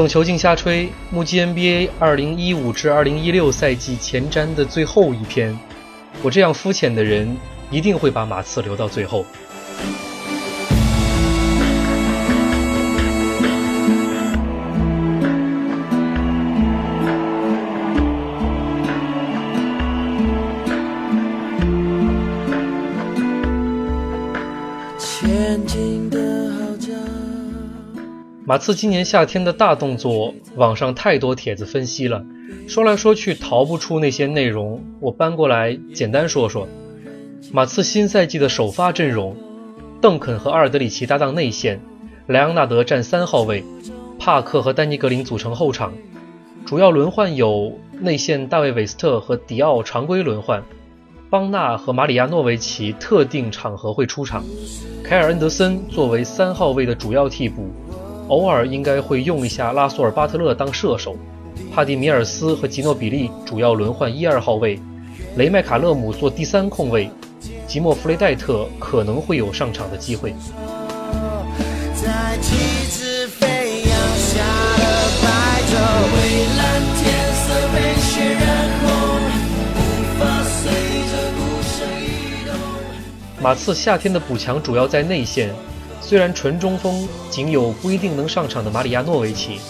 总球镜瞎吹，目击 NBA 2015至2016赛季前瞻的最后一篇。我这样肤浅的人，一定会把马刺留到最后。马刺今年夏天的大动作，网上太多帖子分析了，说来说去逃不出那些内容。我搬过来简单说说。马刺新赛季的首发阵容：邓肯和阿尔德里奇搭档内线，莱昂纳德站三号位，帕克和丹尼格林组成后场。主要轮换有内线大卫韦斯特和迪奥常规轮换，邦纳和马里亚诺维奇特定场合会出场，凯尔恩德森作为三号位的主要替补。偶尔应该会用一下拉索尔·巴特勒当射手，帕蒂米尔斯和吉诺比利主要轮换一二号位，雷麦卡勒姆做第三控卫，吉莫弗雷戴特可能会有上场的机会。马刺夏天的补强主要在内线。虽然纯中锋仅有不一定能上场的马里亚诺维奇，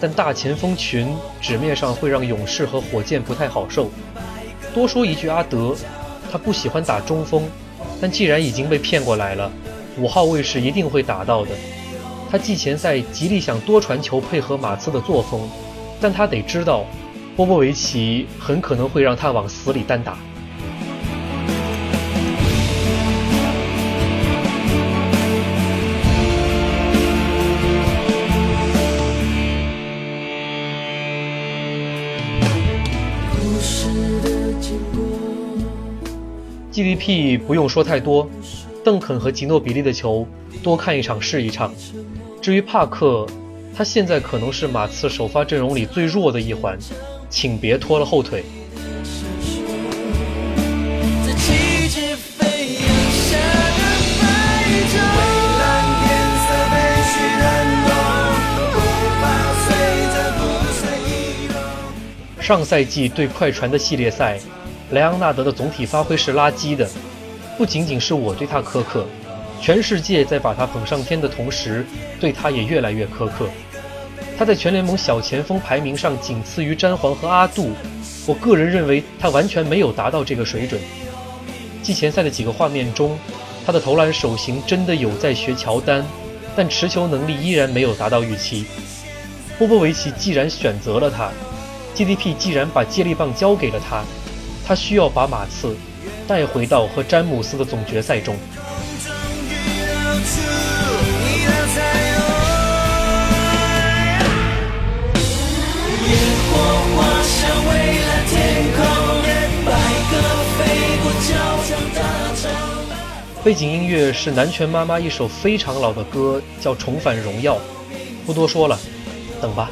但大前锋群纸面上会让勇士和火箭不太好受。多说一句，阿德，他不喜欢打中锋，但既然已经被骗过来了，五号位是一定会打到的。他季前赛极力想多传球配合马刺的作风，但他得知道，波波维奇很可能会让他往死里单打。GDP 不用说太多，邓肯和吉诺比利的球多看一场是一场。至于帕克，他现在可能是马刺首发阵容里最弱的一环，请别拖了后腿。上赛季对快船的系列赛。莱昂纳德的总体发挥是垃圾的，不仅仅是我对他苛刻，全世界在把他捧上天的同时，对他也越来越苛刻。他在全联盟小前锋排名上仅次于詹皇和阿杜，我个人认为他完全没有达到这个水准。季前赛的几个画面中，他的投篮手型真的有在学乔丹，但持球能力依然没有达到预期。波波维奇既然选择了他，GDP 既然把接力棒交给了他。他需要把马刺带回到和詹姆斯的总决赛中。背景音乐是南拳妈妈一首非常老的歌，叫《重返荣耀》。不多说了，等吧。